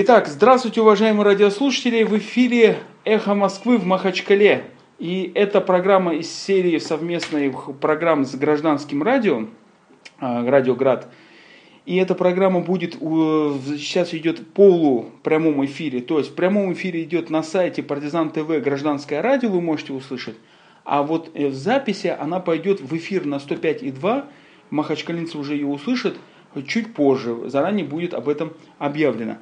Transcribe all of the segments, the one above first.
Итак, здравствуйте, уважаемые радиослушатели. В эфире «Эхо Москвы» в Махачкале. И это программа из серии совместных программ с гражданским радио, а, Радио Град. И эта программа будет, сейчас идет полу прямом эфире. То есть в прямом эфире идет на сайте Партизан ТВ Гражданское радио, вы можете услышать. А вот э, в записи она пойдет в эфир на 105,2. Махачкалинцы уже ее услышат чуть позже. Заранее будет об этом объявлено.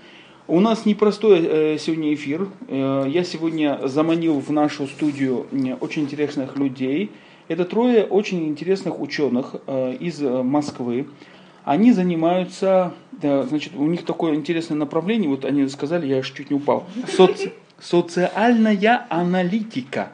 У нас непростой э, сегодня эфир. Э, я сегодня заманил в нашу студию очень интересных людей. Это трое очень интересных ученых из Москвы. Они занимаются, значит, у них такое интересное направление, вот они сказали, я аж чуть не упал, соци, социальная аналитика.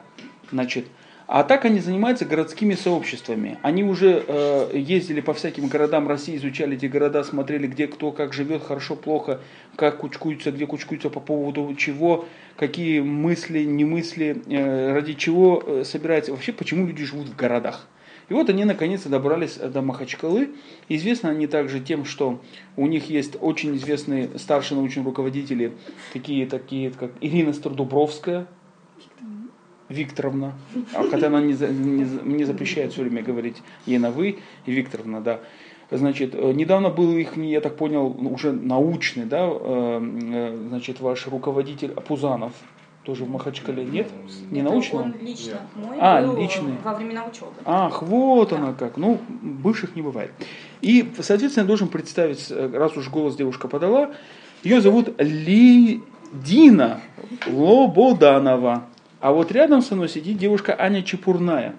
Значит, а так они занимаются городскими сообществами. Они уже э, ездили по всяким городам России, изучали эти города, смотрели, где кто как живет, хорошо, плохо, как кучкуются, где кучкуются по поводу чего, какие мысли, не мысли, э, ради чего э, собирается, вообще почему люди живут в городах. И вот они наконец-то добрались до Махачкалы. Известны они также тем, что у них есть очень известные старшие научные руководители, такие, такие как Ирина Стардубровская, Викторовна, а хотя она не, не, не запрещает все время говорить ей на вы, и Викторовна, да. Значит, э, недавно был их, я так понял, уже научный, да, э, э, значит, ваш руководитель Пузанов, тоже в Махачкале, нет? Не Это научный? Он лично мой а, был личный. во времена учебы. Ах, вот да. она как. Ну, бывших не бывает. И, соответственно, я должен представить, раз уж голос девушка подала, ее зовут Лидина Лободанова. А вот рядом со мной сидит девушка Аня Чепурная.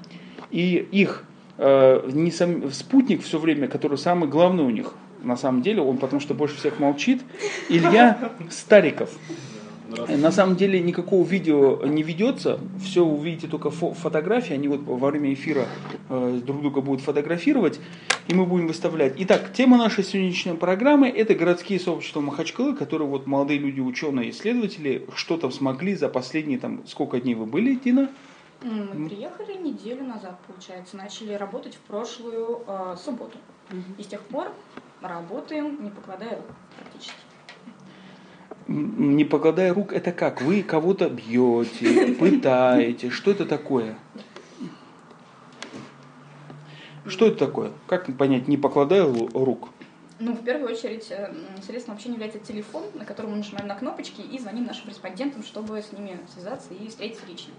И их э, не сам, спутник все время, который самый главный у них, на самом деле, он потому что больше всех молчит, Илья Стариков. На самом деле никакого видео не ведется, все увидите только фо- фотографии, они вот во время эфира э, друг друга будут фотографировать, и мы будем выставлять. Итак, тема нашей сегодняшней программы – это городские сообщества Махачкалы, которые вот молодые люди, ученые, исследователи, что там смогли за последние, там, сколько дней вы были, Дина? Мы приехали неделю назад, получается, начали работать в прошлую э, субботу. И с тех пор работаем, не покладая рук практически не покладая рук, это как? Вы кого-то бьете, пытаете. Что это такое? Что это такое? Как понять, не покладая рук? Ну, в первую очередь, э, средством общения является телефон, на котором мы нажимаем на кнопочки и звоним нашим респондентам, чтобы с ними связаться и встретиться лично.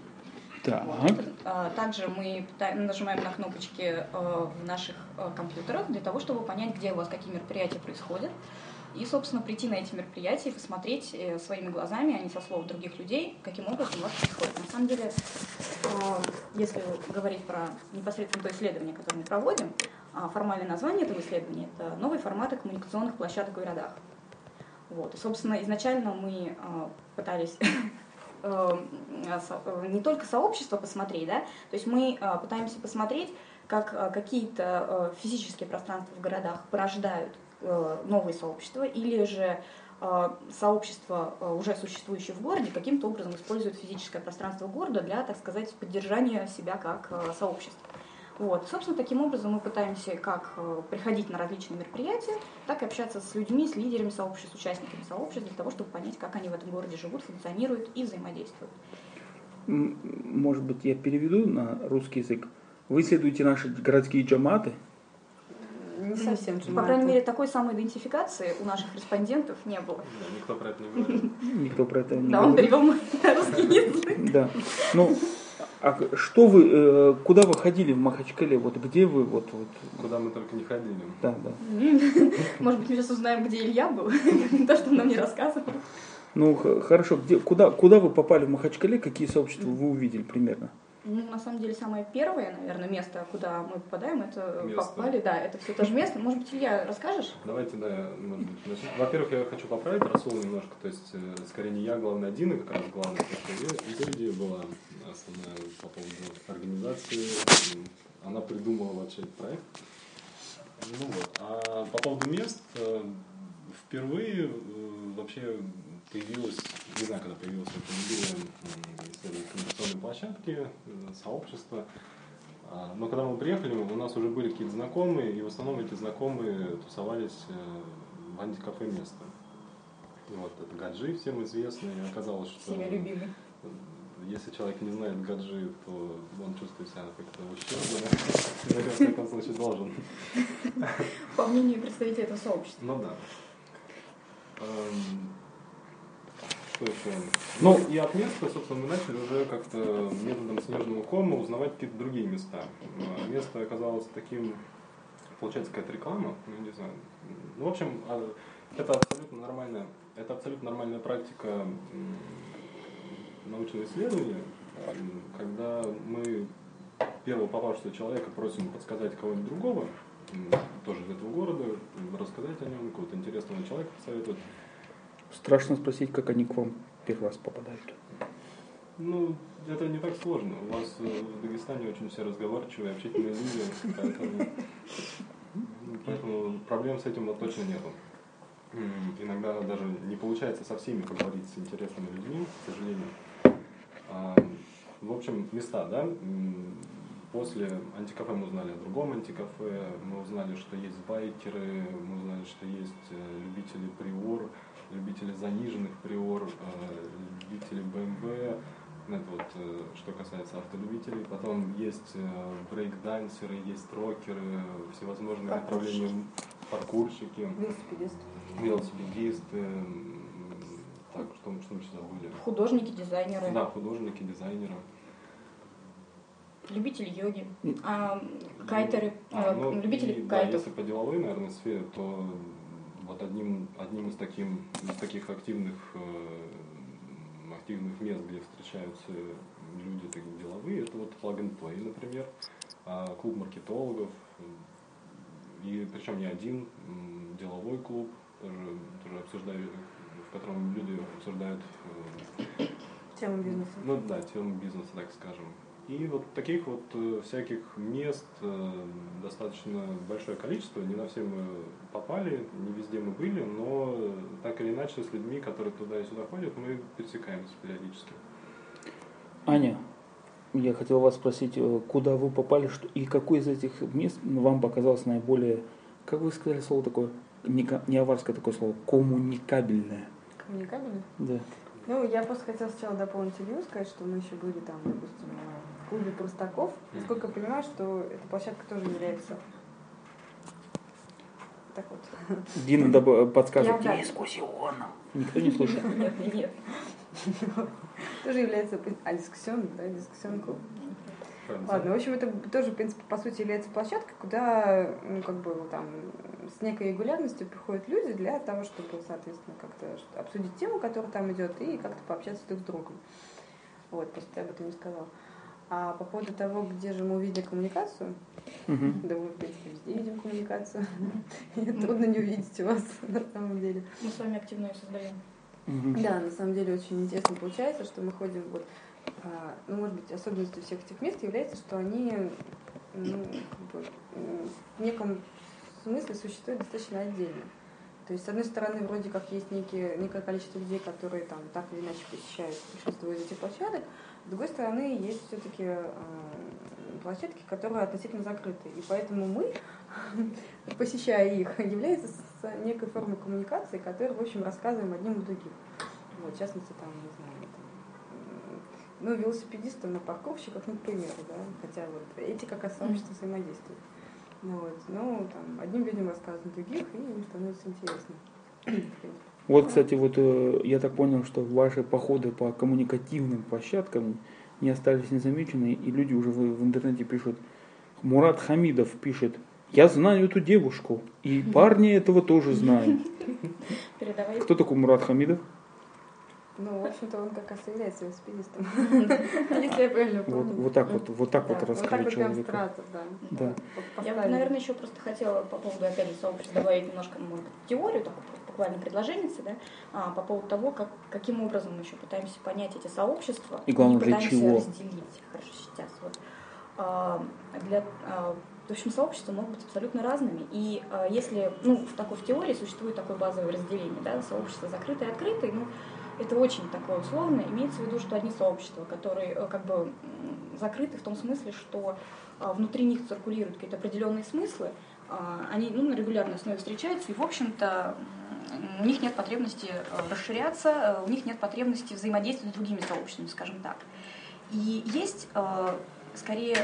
Так. Вот. А, также мы нажимаем на кнопочки э, в наших э, компьютерах для того, чтобы понять, где у вас какие мероприятия происходят, и, собственно, прийти на эти мероприятия и посмотреть э, своими глазами, а не со слов других людей, каким образом у вас происходит. На самом деле, э, если говорить про непосредственно то исследование, которое мы проводим, а формальное название этого исследования – это новые форматы коммуникационных площадок в городах. Вот. И, собственно, изначально мы э, пытались не только сообщество посмотреть, да, то есть мы пытаемся посмотреть, как какие-то физические пространства в городах порождают новые сообщества, или же э, сообщества, э, уже существующие в городе, каким-то образом используют физическое пространство города для, так сказать, поддержания себя как сообщества. Вот. Собственно, таким образом мы пытаемся как приходить на различные мероприятия, так и общаться с людьми, с лидерами сообществ, с участниками сообществ, для того, чтобы понять, как они в этом городе живут, функционируют и взаимодействуют. Может быть, я переведу на русский язык. Вы исследуете наши городские джаматы, не совсем По крайней мере, такой самоидентификации у наших респондентов не было. Да, никто про это не говорил. Никто про это не Да, он перевел на русский язык. Да. Ну, а что вы, э, куда вы ходили в Махачкале? Вот где вы? Вот, вот. Куда мы только не ходили. Да, да. Может быть, мы сейчас узнаем, где Илья был. То, что он нам не рассказывал. Ну, хорошо. Где, куда, куда вы попали в Махачкале? Какие сообщества вы увидели примерно? Ну, на самом деле, самое первое, наверное, место, куда мы попадаем, это место. попали, да, это все то же место. Может быть, Илья, расскажешь? Давайте, да, может быть, Во-первых, я хочу поправить Расул немножко, то есть, э, скорее, не я главный один, а как раз главный, потому что идея была основная по поводу организации, она придумала вообще этот проект. Ну вот, а по поводу мест, э, впервые э, вообще появилась, не знаю, когда появилась эта идея коммуникационной площадки, э, сообщества. Но когда мы приехали, у нас уже были какие-то знакомые, и в основном эти знакомые тусовались э, в антикафе место. Вот, это гаджи всем известный. И оказалось, что... Всеми любимый. Если человек не знает гаджи, то он чувствует себя как-то ущербно. Но, в всяком случае, должен. По мнению представителей этого сообщества. Ну да. Еще? Ну- и от места, собственно, мы начали уже как-то методом снежного кома узнавать какие-то другие места. Э, Место оказалось таким, получается, какая-то реклама, ну, не знаю. Ну, в общем, а, это абсолютно нормальная, это абсолютно нормальная практика научного исследования, когда мы первого попавшего человека просим подсказать кого-нибудь другого, тоже из этого города, рассказать о нем, какого-то интересного человека посоветовать. Страшно спросить, как они к вам первый раз попадают. Ну, это не так сложно. У вас э, в Дагестане очень все разговорчивые, общительные люди, поэтому, поэтому проблем с этим вот точно нету. Иногда даже не получается со всеми поговорить с интересными людьми, к сожалению. А, В общем, места, да? После антикафе мы узнали о другом антикафе, мы узнали, что есть байкеры, мы узнали, что есть э, любители приор, любители заниженных приор, э, любители BMW, это вот э, что касается автолюбителей. Потом есть э, брейк-дансеры, есть рокеры, всевозможные Паркурщики. направления, паркурщики, Велосипедист. велосипедисты, так, что, мы- что мы сейчас забыли? Художники, дизайнеры, Да, художники, дизайнеры. любители йоги, а, кайтеры, А, ну, любители и, да, кайтов. если по деловой, наверное, сфере, то вот одним, одним из, таким, из таких активных, э, активных мест, где встречаются люди такие деловые, это вот Plug and Play, например, а, клуб маркетологов, и причем не один, деловой клуб, тоже, тоже обсуждаю, в котором люди обсуждают э, Тема бизнеса. ну да, тему бизнеса, так скажем. И вот таких вот э, всяких мест э, достаточно большое количество. Не на все мы попали, не везде мы были, но так или иначе с людьми, которые туда и сюда ходят, мы пересекаемся периодически. Аня, я хотел вас спросить, э, куда вы попали, что, и какое из этих мест вам показалось наиболее, как вы сказали слово такое, не, не аварское такое слово, коммуникабельное. Коммуникабельно? Да. Ну, я просто хотела сначала дополнить Илью, сказать, что мы еще были там, допустим, клубе простаков. Насколько я понимаю, что эта площадка тоже является так вот, Дина доб- подсказывает, Я в дискуссион. Никто не слышит. Нет, нет. тоже является а, дискуссионным, да, дискуссионный клуб. Ладно, в общем, это тоже, в принципе, по сути, является площадкой, куда, ну, как бы, там, с некой регулярностью приходят люди для того, чтобы, соответственно, как-то обсудить тему, которая там идет, и как-то пообщаться друг с другом. Вот, просто я об этом не сказала. А по поводу того, где же мы увидели коммуникацию, Мгм. да мы, в принципе, везде видим коммуникацию. Трудно не увидеть у вас, на самом деле. Мы с вами активно ее создаем. Да, на самом деле очень интересно получается, что мы ходим вот, а, ну, может быть, особенностью всех этих мест является, что они, ну, как бы, в неком смысле существуют достаточно отдельно. То есть, с одной стороны, вроде как есть некие, некое количество людей, которые там так или иначе посещают большинство из этих площадок, с другой стороны, есть все-таки площадки, которые относительно закрыты. И поэтому мы, посещая их, является некой формой коммуникации, которую, в общем, рассказываем одним и другим. Вот, в частности, там, не знаю, там, ну, велосипедистам и парковщиков, ну, к примеру, да, хотя вот эти как раз сообщества взаимодействуют. Ну, вот, ну, там, одним людям рассказывают других, и им становится интересно. Вот, кстати, вот э, я так понял, что ваши походы по коммуникативным площадкам не остались незамечены, и люди уже в, в интернете пишут. Мурат Хамидов пишет, я знаю эту девушку, и парни этого тоже знают. Кто такой Мурат Хамидов? Ну, в общем-то, он как раз и является велосипедистом. Если я правильно Вот, помню. вот так вот, вот так вот вот так раскрыть вот прям человека. да. Я, наверное, еще просто хотела по поводу, опять же, сообщества добавить немножко, может быть, теорию, такую буквально предложение, да, а, по поводу того, как, каким образом мы еще пытаемся понять эти сообщества И главное, для пытаемся чего. разделить. Хорошо, сейчас вот. А, для, а, в общем, сообщества могут быть абсолютно разными. И а, если, ну, в такой в теории существует такое базовое разделение, да, сообщества закрытые и открытые, ну, это очень такое условно. Имеется в виду, что одни сообщества, которые э, как бы закрыты в том смысле, что а, внутри них циркулируют какие-то определенные смыслы, а, они ну, на регулярной основе встречаются, и, в общем-то, у них нет потребности э, расширяться, э, у них нет потребности взаимодействовать с другими сообществами, скажем так. И есть, скорее,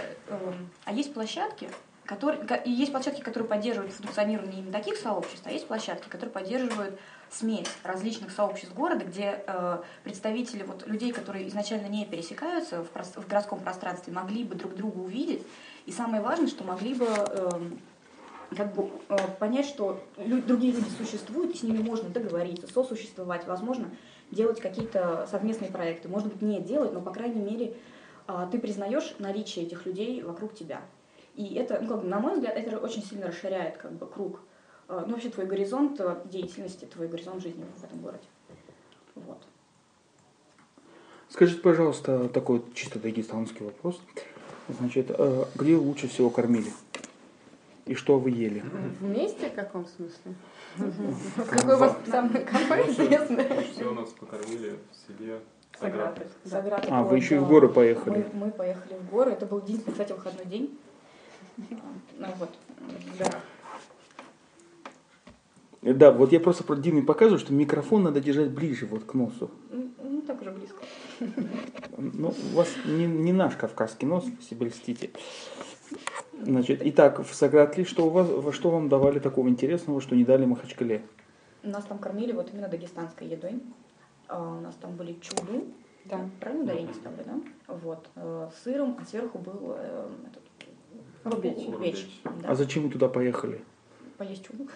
а есть площадки, которые, и есть площадки, которые поддерживают функционирование именно таких сообществ, а есть площадки, которые поддерживают смесь различных сообществ города, где э, представители вот, людей, которые изначально не пересекаются в, в городском пространстве, могли бы друг друга увидеть. И самое важное, что могли бы э, как бы, э, понять, что лю- другие люди существуют, и с ними можно договориться, сосуществовать, возможно, делать какие-то совместные проекты. Может быть, не делать, но, по крайней мере, э, ты признаешь наличие этих людей вокруг тебя. И это, ну, как бы, на мой взгляд, это очень сильно расширяет как бы, круг ну, вообще твой горизонт э, деятельности, твой горизонт жизни в этом городе. Вот. Скажите, пожалуйста, такой чисто дагестанский вопрос. Значит, э, где лучше всего кормили? И что вы ели? Вместе в каком смысле? Какой у вас самый кафе известный? Все нас покормили в селе Саграты. А, вы еще и в горы поехали? Мы, мы поехали в горы. Это был единственный, кстати, выходной день. Ну вот, в горах. Да, вот я просто про Диме показываю, что микрофон надо держать ближе вот к носу. Ну, так уже близко. Ну, у вас не, не наш кавказский нос, себе льстите. Значит, итак, в Сагратли что, у вас, что вам давали такого интересного, что не дали Махачкале? Нас там кормили вот именно дагестанской едой. А, у нас там были чуду, да. правильно ударение ставлю, да? Вот, э, сыром, а сверху был э, этот, рубеч. рубеч да. А зачем вы туда поехали? Поесть чугу.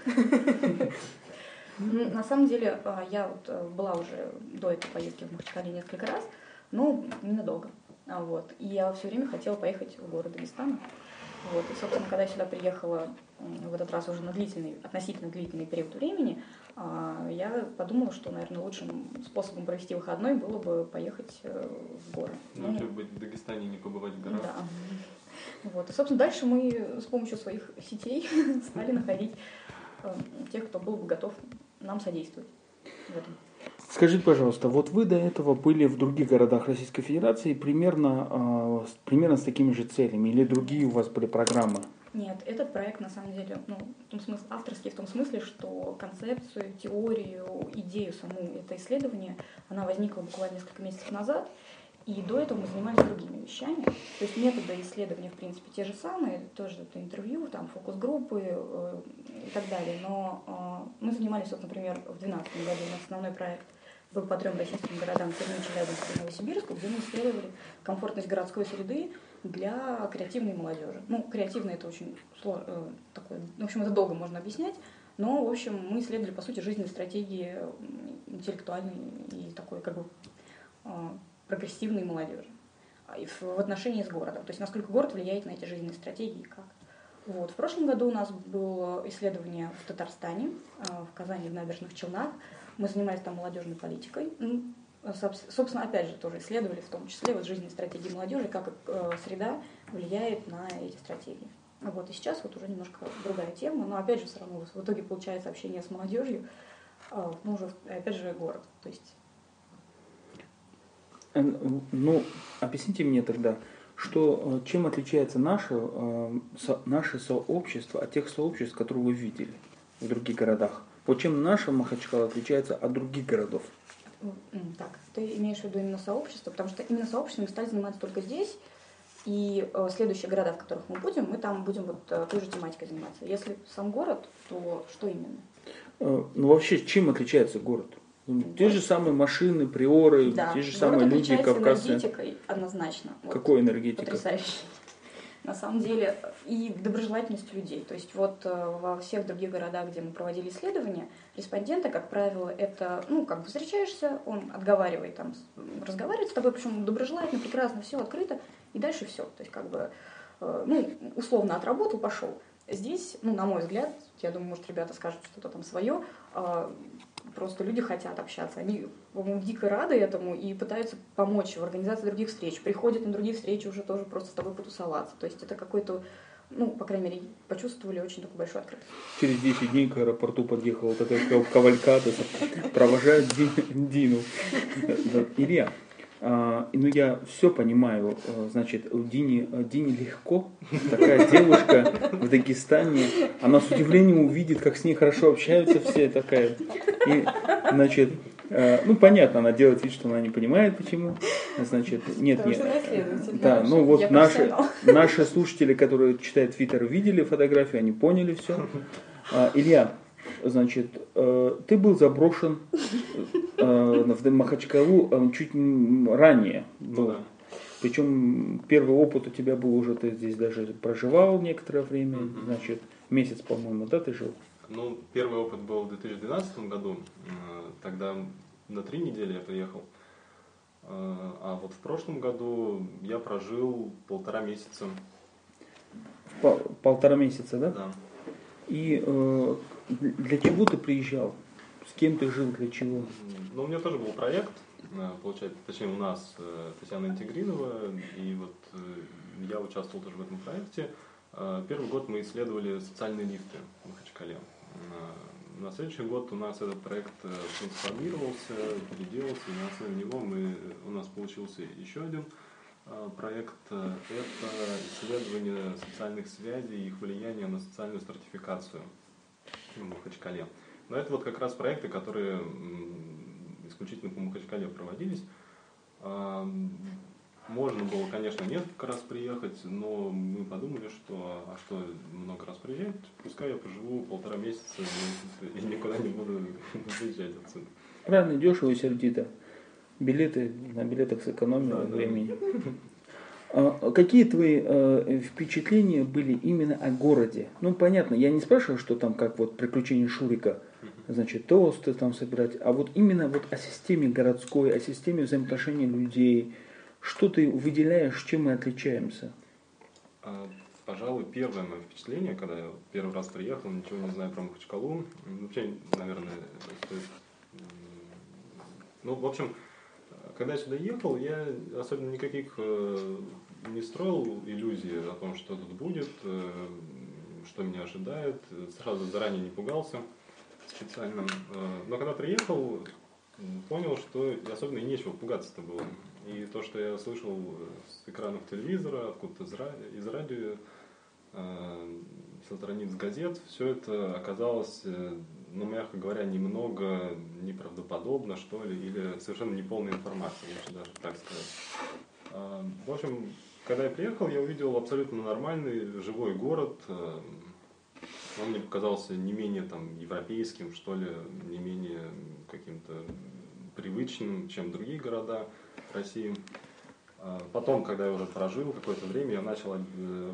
Ну, на самом деле, а, я вот э, была уже до этой поездки в Махачкале несколько раз, но ненадолго. А, вот. И я все время хотела поехать в город Дагестана. Вот. И, собственно, когда я сюда приехала в этот раз уже на длительный, относительно длительный период времени, а, я подумала, что, наверное, лучшим способом провести выходной было бы поехать э, в горы. Ну, ну быть в Дагестане, не побывать в горах. Да. Вот. И, собственно, дальше мы с помощью своих сетей стали находить э, тех, кто был бы готов нам содействовать в этом. Скажите, пожалуйста, вот вы до этого были в других городах Российской Федерации примерно, э, примерно с такими же целями или другие у вас были программы? Нет, этот проект на самом деле ну, в том смысле, авторский в том смысле, что концепцию, теорию, идею саму это исследование, она возникла буквально несколько месяцев назад, и до этого мы занимались другими вещами. То есть методы исследования, в принципе, те же самые, тоже это интервью, там, фокус-группы э, и так далее. Но э, мы занимались, вот, например, в 2012 году у нас основной проект был по трем российским городам Перми, Челябинску и Новосибирску, где мы исследовали комфортность городской среды для креативной молодежи. Ну, креативно это очень сложно, э, такое, в общем, это долго можно объяснять, но, в общем, мы исследовали, по сути, жизненные стратегии интеллектуальной и такой, как бы, э, прогрессивной молодежи а, в отношении с городом. То есть насколько город влияет на эти жизненные стратегии и как. Вот. В прошлом году у нас было исследование в Татарстане, а, в Казани, в Набережных Челнах. Мы занимались там молодежной политикой. Ну, собственно, опять же, тоже исследовали в том числе вот жизненные стратегии молодежи, как э, среда влияет на эти стратегии. Вот. И сейчас вот уже немножко другая тема, но опять же все равно в итоге получается общение с молодежью, а, ну уже опять же город. То есть ну, объясните мне тогда, что, э, чем отличается наше, э, наше сообщество от тех сообществ, которые вы видели в других городах? Вот чем наше Махачкала отличается от других городов? Так, ты имеешь в виду именно сообщество, потому что именно сообществом мы стали заниматься только здесь, и э, следующие города, в которых мы будем, мы там будем вот э, той же тематикой заниматься. Если сам город, то что именно? Э, ну вообще, чем отличается город? Ну, те же самые машины, приоры, да. те же самые люди, кавказцы. энергетикой однозначно. Какой энергетикой? Потрясающе. На самом деле, и доброжелательностью людей. То есть вот э, во всех других городах, где мы проводили исследования, респонденты, как правило, это, ну, как бы встречаешься, он отговаривает, там, разговаривает с тобой, причем доброжелательно, прекрасно, все открыто, и дальше все. То есть, как бы, э, ну, условно отработал, пошел. Здесь, ну, на мой взгляд, я думаю, может, ребята скажут что-то там свое, а, просто люди хотят общаться. Они, по-моему, дико рады этому и пытаются помочь в организации других встреч. Приходят на другие встречи уже тоже просто с тобой потусоваться. То есть это какой-то ну, по крайней мере, почувствовали очень такую большую открытость. Через 10 дней к аэропорту подъехала такая кавалькада, провожает Дину. Илья, А, и, ну, я все понимаю. А, Значит, Дини, а, Дине легко. Такая девушка в Дагестане. Она с удивлением увидит, как с ней хорошо общаются все. Такая. И, значит, а, ну, понятно, она делает вид, что она не понимает, почему. Значит, нет, Потому нет. Да, ну вот Я наши, наши слушатели, которые читают Твиттер, видели фотографию, они поняли все. Илья, значит, э, ты был заброшен э, в Махачкалу э, чуть ранее. Ну да. Причем первый опыт у тебя был уже, ты здесь даже проживал некоторое время, Мгм. значит, месяц, по-моему, да, ты жил? Ну, первый опыт был в 2012 году. Э, Тогда на три недели я приехал. Э, А вот в прошлом году я прожил полтора месяца. Пол- полтора месяца, да? Да. И э, для чего ты приезжал? С кем ты жил, для чего? Ну, у меня тоже был проект, э, получается, точнее у нас э, Татьяна Интегринова, и вот э, я участвовал тоже в этом проекте. Первый год мы исследовали социальные лифты в Махачкале. На следующий год у нас этот проект трансформировался, переделался, и на основе него мы, у нас получился еще один проект. Это исследование социальных связей и их влияния на социальную стратификацию в Махачкале. Но это вот как раз проекты, которые исключительно по Махачкале проводились. А, Можно было, конечно, несколько раз приехать, но мы подумали, что а что много раз приезжать, пускай я поживу полтора месяца и никуда не буду выезжать отсюда. Правильно, дешево и сердито. Билеты, на билетах сэкономили Да, да. времени. А Какие твои э, впечатления были именно о городе? Ну, понятно, я не спрашиваю, что там, как вот приключения Шурика, значит, тосты там собирать, а вот именно вот о системе городской, о системе взаимоотношений людей. Что ты выделяешь, чем мы отличаемся? А, Пожалуй, первое мое впечатление, когда я первый раз приехал, ничего не знаю про Махачкалу, вообще, наверное, стоит... Ну, в общем, когда я сюда ехал, я особенно никаких э, не строил иллюзий о том, что тут будет, э, что меня ожидает, сразу заранее не пугался специально. Э, Но когда приехал, понял, что особенно и нечего пугаться-то было. И то, что я слышал э, с экранов телевизора, откуда-то из радио, э, со страниц газет, все это оказалось, э, ну, мягко говоря, немного неправдоподобно, что ли, или совершенно неполная информация, лучше даже так сказать. А, В общем, когда я приехал, я увидел абсолютно нормальный, живой город. э, Он мне показался не менее там европейским, что ли, не менее каким-то привычным, чем другие города России. А Потом, когда я уже прожил какое-то время, я начал э,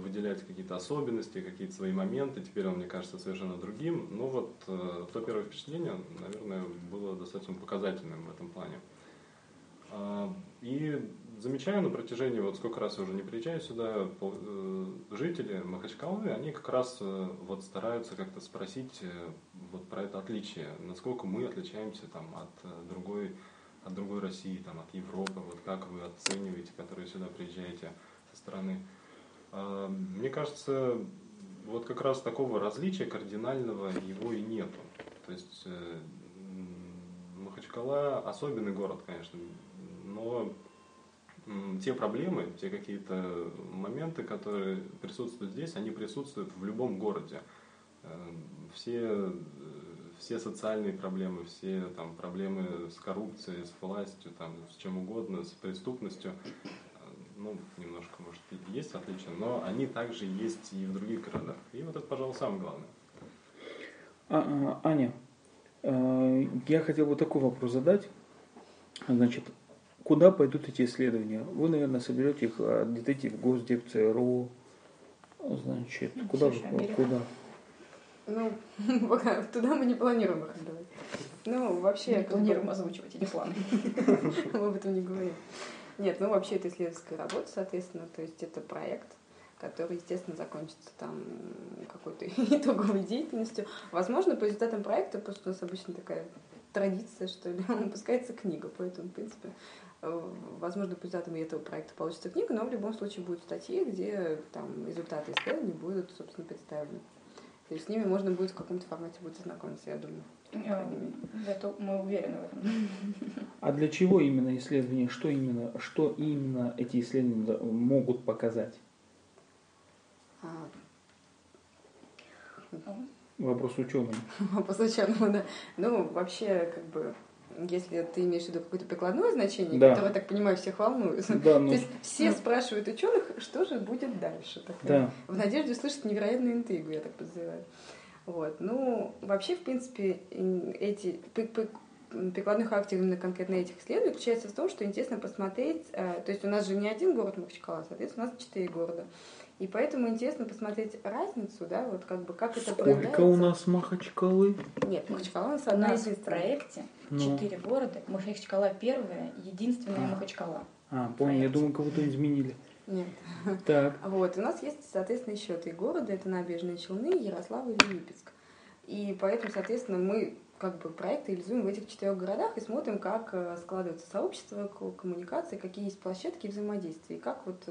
выделять какие-то особенности, какие-то свои моменты. Теперь он мне кажется совершенно другим. Но вот э, то первое впечатление, наверное, было достаточно показательным в этом плане. А, И замечаю на протяжении, вот сколько раз я уже не приезжаю сюда, э, жители Махачкалы, они как раз вот стараются как-то спросить вот про это отличие, насколько мы отличаемся там от другой от другой России, там, от Европы, вот как вы оцениваете, которые сюда приезжаете со стороны. А, Мне кажется, вот как раз такого различия кардинального его и нету. То есть э, Махачкала особенный город, конечно, но те проблемы, те какие-то моменты, которые присутствуют здесь, они присутствуют в любом городе. Э, Все, все социальные проблемы, все там, проблемы с коррупцией, с властью, там, с чем угодно, с преступностью, э, ну, немножко, может, и есть отличия, но они также есть и в других городах. И вот это, пожалуй, самое главное. А, а, Аня, э, я хотел вот такой вопрос задать. Значит, куда пойдут эти исследования? Вы, наверное, соберете их, отдадите в Госдеп, ЦРУ. Значит, куда, куда? Ну, пока туда мы не планируем их отдавать. Ну, вообще, Не бы- планируем озвучивать эти планы. мы об этом не говорим. Нет, ну вообще это исследовательская работа, соответственно, то есть это проект, который, естественно, закончится там какой-то итоговой деятельностью. Возможно, по результатам проекта, просто у нас обычно такая традиция, что ли, выпускается книга, поэтому, в принципе, возможно, по результатам этого проекта получится книга, но в любом случае будут статьи, где там результаты исследований будут, собственно, представлены. То есть с ними можно будет в каком-то формате будет ознакомиться, я думаю. Это мы уверены в этом. А для чего именно исследования? Что именно, что именно эти исследования могут показать? А, Вопрос ученый. Вопрос ученого, да. Ну, вообще, как бы, если ты имеешь в виду какое-то прикладное значение, Да. которое, я так понимаю, всех волнует. Да, ну, То есть все спрашивают ученых, что же будет дальше. Так, да. В надежде услышать невероятную интригу, я так подозреваю. Вот. Ну, вообще, в принципе, ин- эти при- при- прикладной характер именно конкретно этих исследований заключается в том, что интересно посмотреть, э, то есть у нас же не один город Махачкала, соответственно, у нас четыре города. И поэтому интересно посмотреть разницу, да, вот как бы как это Сколько проявляется. у нас Махачкалы? Нет, Махачкала у нас У одна нас в проекте Ну. четыре города. Махачкала первая, единственная А. Махачкала. А, помню, я думаю, кого-то изменили. Нет. Так. Вот, у нас есть, соответственно, еще три города. Это Набережные Челны, Ярославль и Липецк. И поэтому, соответственно, мы как бы проект реализуем в этих четырех городах и смотрим, как э, складывается сообщество, коммуникации, какие есть площадки взаимодействия, и как вот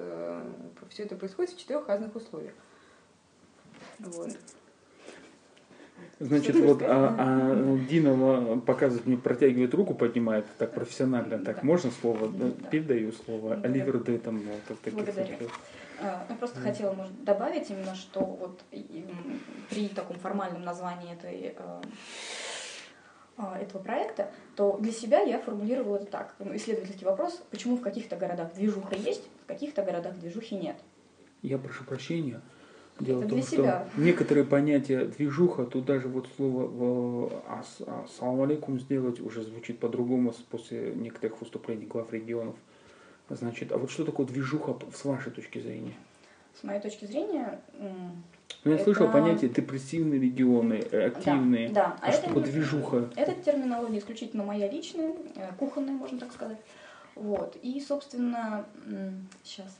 все это происходит в четырех разных условиях. Вот. Значит, вот а, а, Дина показывает мне, протягивает руку, поднимает так профессионально. Так, Да. можно слово? Да. Да, Передаю слово. Да. Оливер Д. там вот, вот таких Благодарю. случаев. А, Я просто Мгм. хотела, может, добавить именно, что вот при таком формальном названии этой, э, этого проекта, то для себя я формулировала это так. Ну, Исследовательский вопрос, почему в каких-то городах движуха есть, в каких-то городах движухи нет. Я прошу прощения. Дело Это в том, для что себя. некоторые понятия движуха, тут даже вот слово в, ас, ассаламу алейкум сделать уже звучит по-другому после некоторых выступлений глав регионов. Значит, а вот что такое движуха с вашей точки зрения? С моей точки зрения, Ну, я Это- слышал понятие депрессивные регионы, э, активные. да, А, что такое движуха? Эта терминология исключительно моя личная, э, кухонная, можно так сказать. Вот. И, собственно, сейчас.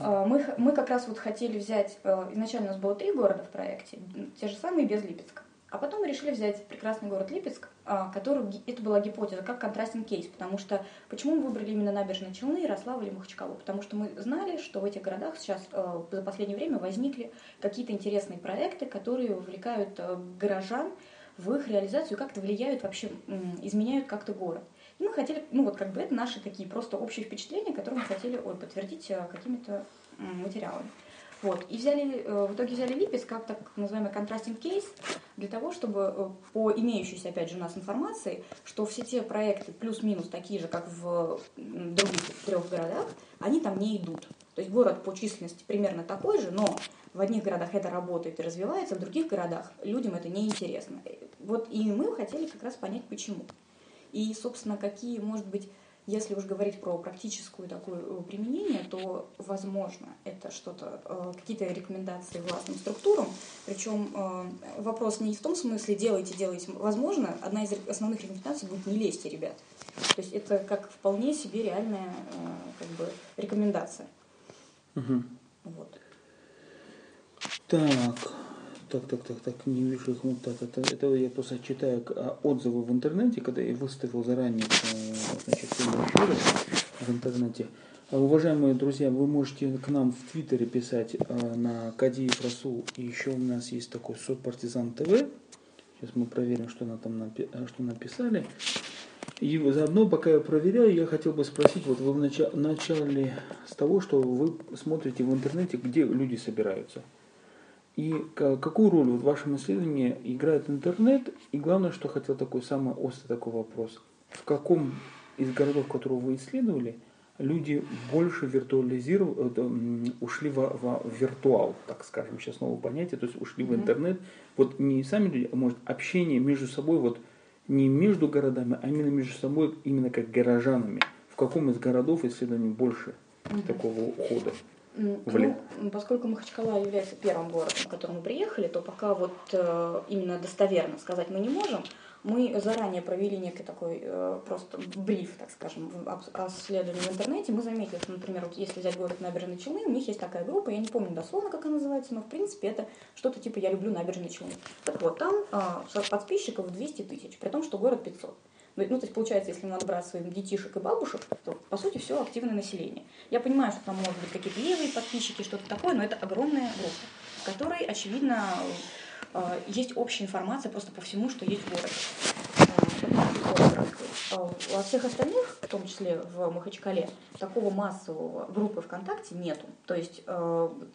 Мы, х- мы как раз вот хотели взять, э, изначально у нас было три города в проекте, те же самые без Липецка. А потом мы решили взять прекрасный город Липецк, а, который, это была гипотеза, как контрастинг кейс, потому что, почему мы выбрали именно набережные Челны, Ярославль и Махачкалу? Потому что мы знали, что в этих городах сейчас э, за последнее время возникли какие-то интересные проекты, которые вовлекают э, горожан в их реализацию, как-то влияют вообще, изменяют как-то город. И мы хотели, ну вот как бы это наши такие просто общие впечатления, которые мы хотели ой, подтвердить э, какими-то материалами. Вот. И взяли, э, в итоге взяли Липецк как так называемый контрастинг кейс для того, чтобы э, по имеющейся, опять же, у нас информации, что все те проекты плюс-минус такие же, как в других трех городах, они там не идут. То есть город по численности примерно такой же, но в одних городах это работает и развивается, в других городах людям это неинтересно. Э, Вот и мы хотели как раз понять, почему. И, собственно, какие, может быть, если уж говорить про практическую такое э, применение, то, возможно, это что-то, э, какие-то рекомендации властным структурам. Причем э, вопрос не в том смысле делайте, делайте. Возможно, одна из основных рекомендаций будет не лезьте, ребят. То есть это как вполне себе реальная как бы, рекомендация. Мгм. Вот. Так, так, так, так, так, не вижу их. Вот так, это, это я просто читаю а, отзывы в интернете, когда я выставил заранее э, значит, в интернете. А, Уважаемые друзья, вы можете к нам в Твиттере писать э, на Кадиев Расул. И еще у нас есть такой сот Партизан ТВ. Сейчас мы проверим, что, на там напи- что написали. И заодно, пока я проверяю, я хотел бы спросить, вот вы в нача- начале с того, что вы смотрите в интернете, где люди собираются. И ка- какую роль в вашем исследовании играет интернет? И главное, что хотел такой самый острый такой вопрос. В каком из городов, которые вы исследовали, люди больше виртуализировали, э, ушли во, во виртуал, так скажем, сейчас новое понятие, то есть ушли в интернет. Вот не сами люди, а может общение между собой, вот не между городами, а именно между собой, именно как горожанами. В каком из городов исследований больше Мгм. такого ухода? Ну, поскольку Махачкала является первым городом, в который мы приехали, то пока вот э, именно достоверно сказать мы не можем. Мы заранее провели некий такой э, просто бриф, так скажем, обследование в интернете. Мы заметили, что, например, вот если взять город Набережные Челны, у них есть такая группа, я не помню дословно, как она называется, но в принципе это что-то типа «Я люблю Набережные Челны». Так вот, там а, подписчиков 200 тысяч, при том, что город 500. Ну, то есть, получается, если брать своих детишек и бабушек, то, по сути, все активное население. Я понимаю, что там могут быть какие-то левые подписчики, что-то такое, но это огромная группа, в которой, очевидно, э, есть общая информация просто по всему, что есть в городе. Во всех остальных, в том числе в Махачкале, такого массового группы ВКонтакте нету. То есть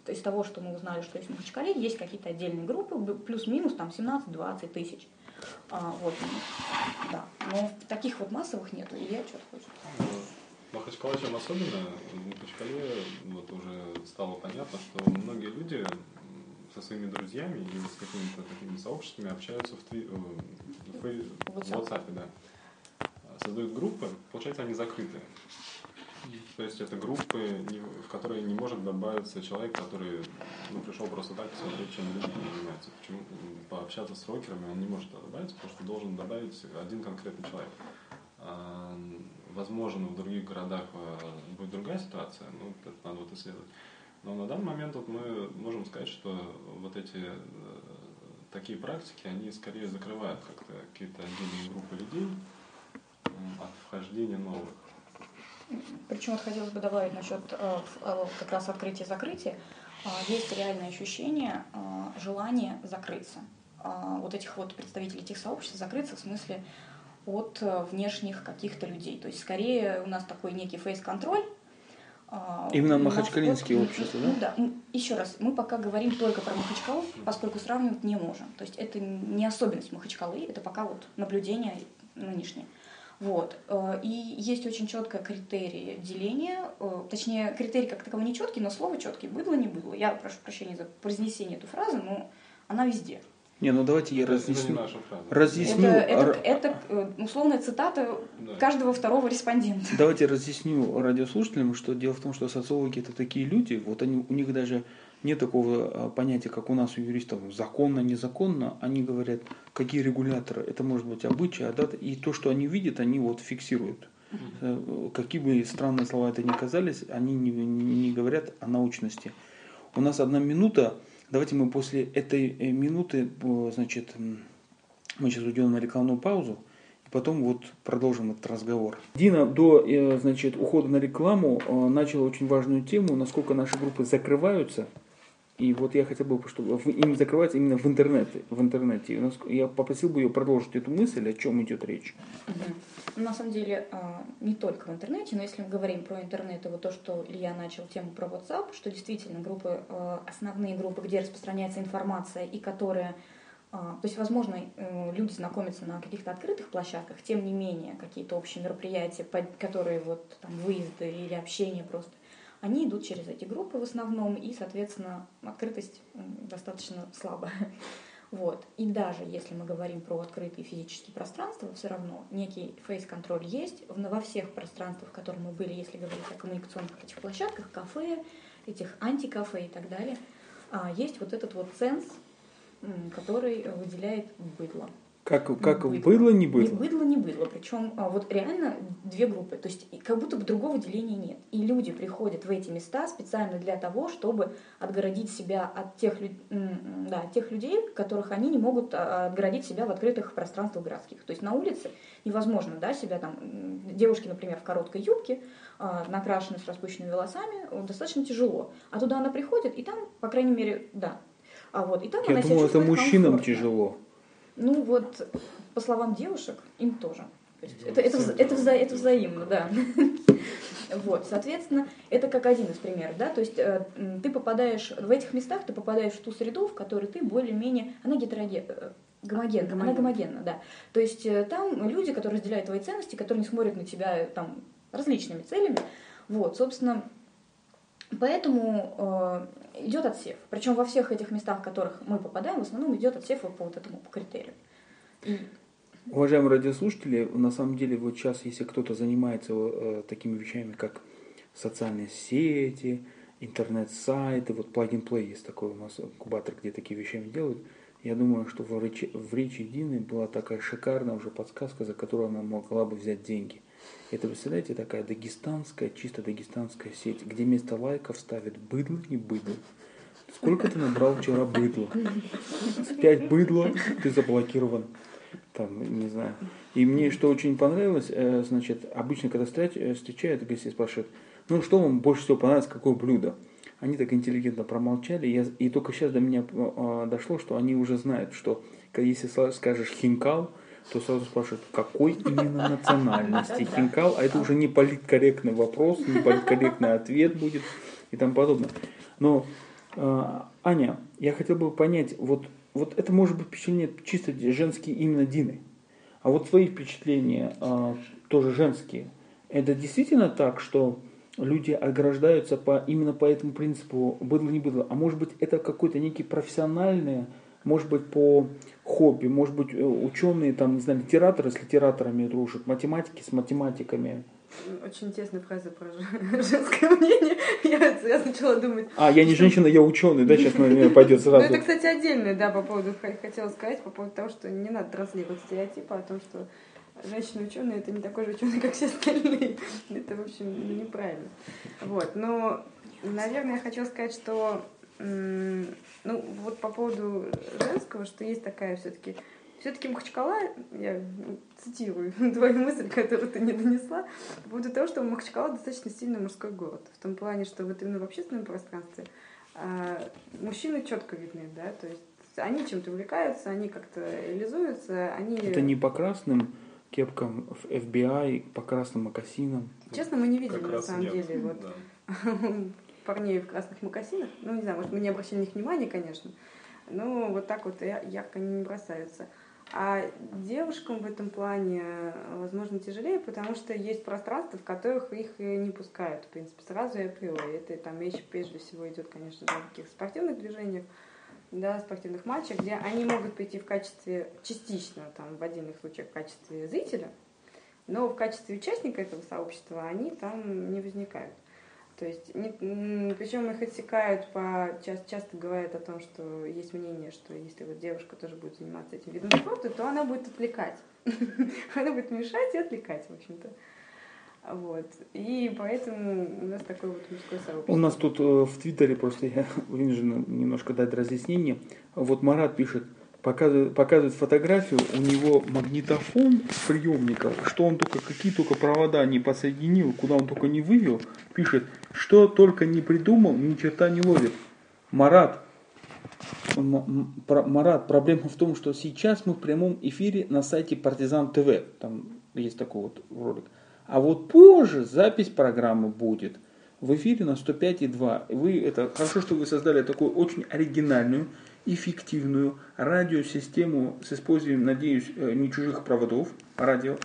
из того, что мы узнали, что есть в Махачкале, есть какие-то отдельные группы, плюс-минус там 17-20 тысяч. А, вот, да. Но таких вот массовых нету. Илья что-то хочет. Махачкала чем особенно? В Махачкале вот уже стало понятно, что многие люди со своими друзьями или с какими-то такими сообществами общаются в, тви... в, в WhatsApp, да. Создают группы, получается, они закрытые. То есть это группы, в которые не может добавиться человек, который ну, пришел просто так посмотреть, чем люди занимаются. Почему пообщаться с рокерами он не может добавиться, потому что должен добавить один конкретный человек. А, возможно, в других городах а, будет другая ситуация, ну, это надо вот исследовать. Но на данный момент вот мы можем сказать, что вот эти э, такие практики, они скорее закрывают как-то какие-то отдельные группы людей от вхождения новых. Причем вот хотелось бы добавить насчет э, э, как раз открытия и закрытия. А, есть реальное ощущение а, желания закрыться. А, вот этих вот представителей этих сообществ закрыться в смысле от э, внешних каких-то людей. То есть скорее у нас такой некий фейс-контроль. Именно махачкалинские вот, общества, ну, да? да. Еще раз, мы пока говорим только про Махачкалу, поскольку сравнивать не можем. То есть это не особенность Махачкалы, это пока вот наблюдение нынешнее. Вот. Э, и есть очень четкое критерии деления, э, точнее, критерий как таковой не четкий, но слово четкий, быдло, не быдло. Я прошу прощения за произнесение этой фразы, но она везде. Не, ну давайте я разъясню. разъясню. Это, это, это э, условная цитата да. каждого второго респондента. Давайте разъясню радиослушателям, что дело в том, что социологи это такие люди, вот они, у них даже нет такого а, понятия, как у нас у юристов, законно, незаконно. Они говорят, какие регуляторы, это может быть обычай, а дата, и то, что они видят, они вот фиксируют. Э, какие бы странные слова это ни казались, они не, не говорят о научности. У нас одна минута, давайте мы после этой э, минуты, значит, мы сейчас уйдем на рекламную паузу, и потом вот продолжим этот разговор. Дина до э, значит, ухода на рекламу начала очень важную тему, насколько наши группы закрываются – и вот я хотел бы, чтобы им закрывать именно в интернете. В интернете. Я попросил бы ее продолжить эту мысль, о чем идет речь. Угу. На самом деле, а, не только в интернете, но если мы говорим про интернет, и вот то, что Илья начал тему про WhatsApp, что действительно группы, а, основные группы, где распространяется информация и которые а, то есть, возможно, э, люди знакомятся на каких-то открытых площадках, тем не менее, какие-то общие мероприятия, которые вот там выезды или общение просто они идут через эти группы в основном, и, соответственно, открытость достаточно слабая. Вот. И даже если мы говорим про открытые физические пространства, все равно некий фейс-контроль есть. Во всех пространствах, в которых мы были, если говорить о коммуникационных этих площадках, кафе, этих антикафе и так далее, а, есть вот этот вот ценз, который выделяет быдло. Как, как быдло. было, не было? Не быдло, не было. Причем а, вот реально две группы. То есть как будто бы другого деления нет. И люди приходят в эти места специально для того, чтобы отгородить себя от тех, да, тех людей, которых они не могут а, отгородить себя в открытых пространствах городских. То есть на улице невозможно да, себя там, девушки, например, в короткой юбке, а, накрашены с распущенными волосами, достаточно тяжело. А туда она приходит, и там, по крайней мере, да. А вот, и там Я она думаю, это мужчинам комфортно. тяжело. Ну вот, по словам девушек, им тоже. То есть это, это, это, вза, это взаимно, да. Вот, соответственно, это как один из примеров, да, то есть э, ты попадаешь, в этих местах ты попадаешь в ту среду, в которой ты более-менее, она гетерогенна, э, гомогенна, Гомоген. она гомогенна, да. То есть э, там люди, которые разделяют твои ценности, которые не смотрят на тебя э, там различными целями, вот, собственно, поэтому э, идет отсев. Причем во всех этих местах, в которых мы попадаем, в основном идет отсев по вот этому критерию. Уважаемые радиослушатели, на самом деле вот сейчас, если кто-то занимается э, такими вещами, как социальные сети, интернет-сайты, вот плагин Play есть такой у нас инкубатор, где такие вещами делают, я думаю, что в речи, в речи Дины была такая шикарная уже подсказка, за которую она могла бы взять деньги. Это, представляете, такая дагестанская, чисто дагестанская сеть, где вместо лайков ставят быдло, не быдло. Сколько ты набрал вчера быдла? Пять быдла, ты заблокирован там, не знаю. И мне что очень понравилось, э, значит, обычно, когда встречают, э, встречают, гости спрашивают, ну, что вам больше всего понравилось, какое блюдо? они так интеллигентно промолчали, я, и только сейчас до меня э, дошло, что они уже знают, что если скажешь хинкал, то сразу спрашивают, какой именно национальности хинкал, а это уже не политкорректный вопрос, не политкорректный ответ будет и тому подобное. Но, э, Аня, я хотел бы понять, вот, вот это может быть впечатление чисто женские именно Дины, а вот твои впечатления э, тоже женские. Это действительно так, что люди ограждаются по, именно по этому принципу быдло не быдло, а может быть это какое-то некие профессиональное может быть, по хобби, может быть, э, ученые, там, не знаю, литераторы с литераторами дружат, математики с математиками. Очень интересная фраза про женское мнение. Я, я начала думать... А, я не женщина, я ученый, да, сейчас мне пойдет сразу. Ну, это, кстати, отдельное, да, по поводу, хотела сказать, по поводу того, что не надо транслировать стереотипы о том, что женщина-ученый это не такой же ученый, как все остальные. Это, в общем, неправильно. Вот, но, наверное, я хотела сказать, что ну, вот по поводу женского, что есть такая все-таки все-таки Махачкала, я цитирую твою мысль, которую ты не донесла, по поводу того, что Махачкала достаточно сильный мужской город. В том плане, что вот именно в общественном пространстве а, мужчины четко видны, да, то есть они чем-то увлекаются, они как-то реализуются, они... Это не по красным кепкам в FBI, по красным макасинам? Честно, мы не видели, как на самом нет. деле. Вот. Да. парней в красных мокасинах. Ну, не знаю, может, мы не обращали на них внимания, конечно. Но вот так вот ярко они не бросаются. А девушкам в этом плане, возможно, тяжелее, потому что есть пространства, в которых их не пускают, в принципе, сразу и априори. Это там речь прежде всего идет, конечно, о каких-то спортивных движениях, да, спортивных матчах, где они могут прийти в качестве, частично, там, в отдельных случаях, в качестве зрителя, но в качестве участника этого сообщества они там не возникают. То есть, не, причем их отсекают по, часто, часто говорят о том, что есть мнение, что если вот девушка тоже будет заниматься этим видом спорта, то она будет отвлекать. Она будет мешать и отвлекать, в общем-то. Вот. И поэтому у нас такой вот мужской сообщество. У нас тут э, в Твиттере просто я вынужден немножко дать разъяснение. Вот Марат пишет, показывает, показывает фотографию, у него магнитофон приемников, что он только, какие только провода не подсоединил, куда он только не вывел, пишет, что только не придумал, ни черта не ловит. Марат, Марат, проблема в том, что сейчас мы в прямом эфире на сайте Партизан ТВ, там есть такой вот ролик. А вот позже запись программы будет в эфире на 105,2. Вы, это хорошо, что вы создали такую очень оригинальную, эффективную радиосистему с использованием, надеюсь, э, не чужих проводов, радио.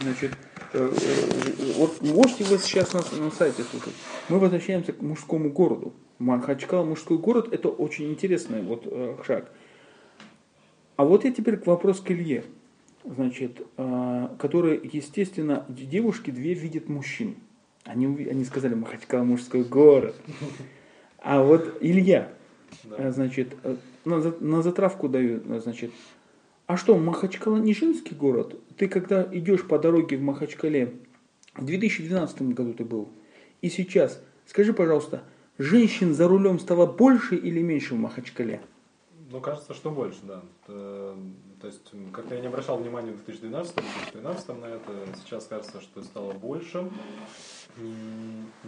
Значит, э, э, вот можете вы сейчас на, на сайте слушать. Мы возвращаемся к мужскому городу. Махачкал, мужской город, это очень интересный вот шаг. А вот я теперь к вопросу к Илье. Значит, которые, естественно, девушки две видят мужчин. Они, они сказали, Махачкал мужской город. А вот Илья, да. значит, на, на затравку даю, значит. А что, Махачкала не женский город? Ты когда идешь по дороге в Махачкале, в 2012 году ты был, и сейчас, скажи, пожалуйста, женщин за рулем стало больше или меньше в Махачкале? Ну, кажется, что больше, да. То, то есть, как-то я не обращал внимания в 2012-2013 на это. Сейчас кажется, что стало больше.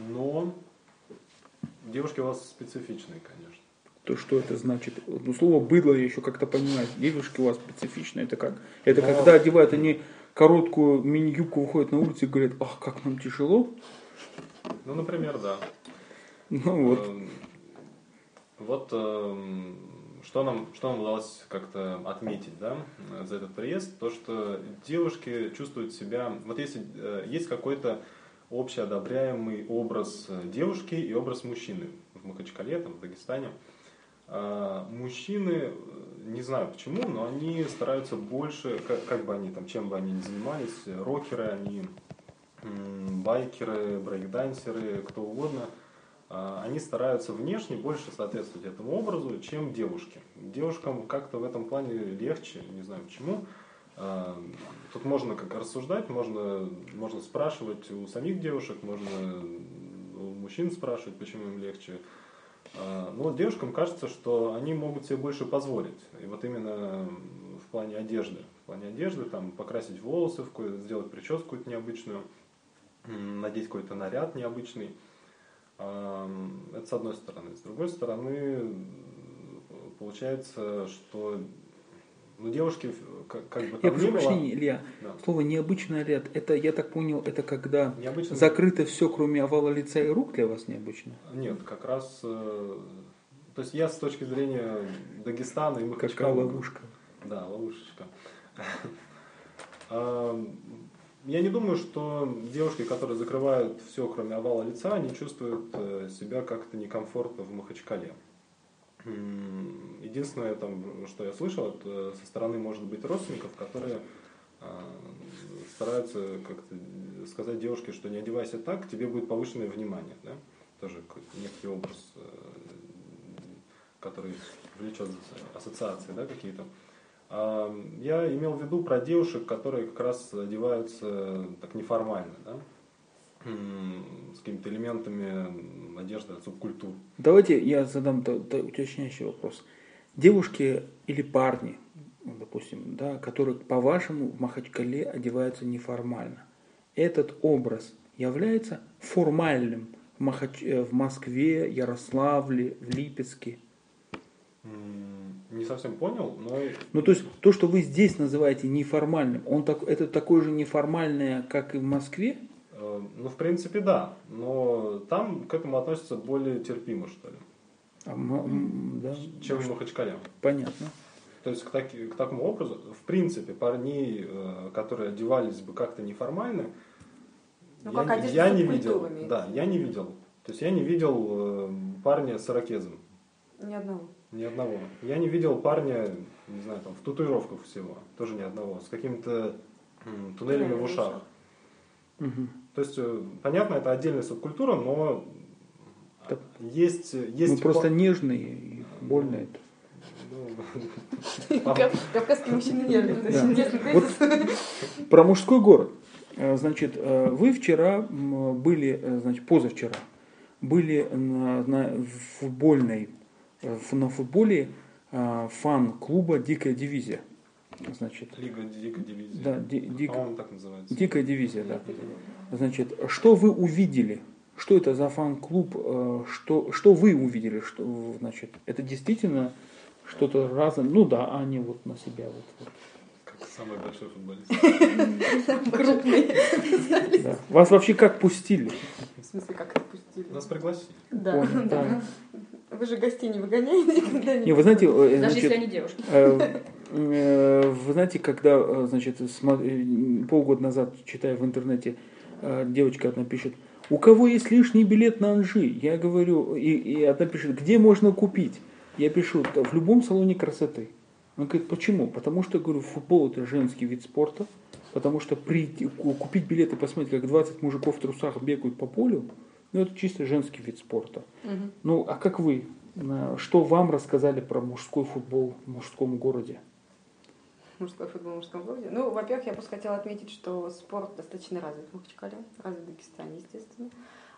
Но девушки у вас специфичные, конечно то что это значит? Ну, слово быдло я еще как-то понимаю. Девушки у вас специфичные, это как? Это Но... когда одевают они короткую мини-юбку, выходят на улицу и говорят, ах, как нам тяжело. Ну, например, да. Ну вот. Эм, вот эм, что нам, что нам удалось как-то отметить да, за этот приезд, то, что девушки чувствуют себя, вот если э, есть какой-то общеодобряемый образ девушки и образ мужчины в Махачкале, там, в Дагестане, а, мужчины, не знаю почему, но они стараются больше, как, как бы они там, чем бы они ни занимались, рокеры, они байкеры, брейкдансеры, кто угодно, а, они стараются внешне больше соответствовать этому образу, чем девушки. Девушкам как-то в этом плане легче, не знаю почему. А, тут можно как рассуждать, можно, можно спрашивать у самих девушек, можно у мужчин спрашивать, почему им легче. А, но девушкам кажется, что они могут себе больше позволить. И вот именно в плане одежды. В плане одежды, там, покрасить волосы, сделать прическу необычную, надеть какой-то наряд необычный. Ам, Это с одной стороны. С другой стороны, получается, что ну, девушки, в- как, как бы Я там прошу ни было, прощения, Илья. да, Слово необычный ряд, это, я так понял, это когда необычно. закрыто все, кроме овала лица и рук для вас необычно? Нет, как раз... э, То есть я с точки зрения Дагестана и Какая Махачкалы... ловушка. Да, ловушечка. Я не думаю, что девушки, которые закрывают все, кроме овала лица, они чувствуют э, себя как-то некомфортно в Махачкале. Единственное, там, что я слышал, это со стороны, может быть, родственников, которые а, стараются как-то сказать девушке, что не одевайся так, тебе будет повышенное внимание. Да? Тоже некий образ, э, который влечет ассоциации да, какие-то. А, Я имел в виду про девушек, которые как раз одеваются так неформально, да? С какими-то элементами одежды от субкультур. Давайте я задам уточняющий вопрос. Девушки или парни, ну, допустим, да, которые, по-вашему, в Махачкале одеваются неформально, этот образ является формальным в, Махач- э, в Москве, Ярославле, в Липецке? Не совсем понял, но Ну, то есть, то, что вы здесь называете неформальным, он так, это такое же неформальное, как и в Москве? Ну, в принципе, да. Но там к этому относятся более терпимо, что ли, А, да, чем в Махачкале. понятно. То есть к, таки- к такому образу, в принципе, парней, э, которые одевались бы как-то неформально, Ну, я, как я не видел. имеется Да, я не видел. То есть я не видел э, парня с ирокезом. Ни одного. Ни одного. Я не видел парня, не знаю, там, в татуировках всего. Тоже ни одного. С какими-то туннелями в ушах. Мгм. То есть, э, понятно, это отдельная субкультура, но Так. есть... есть Ну, просто пар- нежные и больно это. Ну, а- Кав- Кавказские мужчины нервные. Это Да. очень интересный тезис. Про мужской город. Э, Значит, э, вы вчера были, значит, позавчера, были на, на футбольной, на футболе фан-клуба «Дикая дивизия». Значит, Лига Дикой Дивизии. да, ди- дик- По-моему, так называется. «Дикая дивизия», да. Значит, что вы увидели? Что это за фан-клуб? э, Что, что вы увидели? Что, значит, это действительно что-то разное? Ну да, а не вот на себя. Вот, вот. Как самый большой футболист. Крупный. Вас вообще как пустили? В смысле, как отпустили? Нас пригласили. Да. Да. Вы же гостей не выгоняете когда-нибудь? Не, вы знаете, э, Даже если они девушки. Э, Вы знаете, когда, э, значит, э, полгода назад, читая в интернете, девочка одна пишет, у кого есть лишний билет на Анжи? Я говорю, и, и одна пишет, где можно купить? Я пишу, «Да в любом салоне красоты. Она говорит, почему? Потому что, говорю, футбол это женский вид спорта, потому что прийти, ку- купить билеты, посмотреть, как 20 мужиков в трусах бегают по полю, ну это чисто женский вид спорта. Мгм. Ну, а как вы? Что вам рассказали про мужской футбол в мужском городе? Мужской футбол в мужском городе. Ну, во-первых, я просто хотела отметить, что спорт достаточно развит в Махачкале, развит в Дагестане, естественно.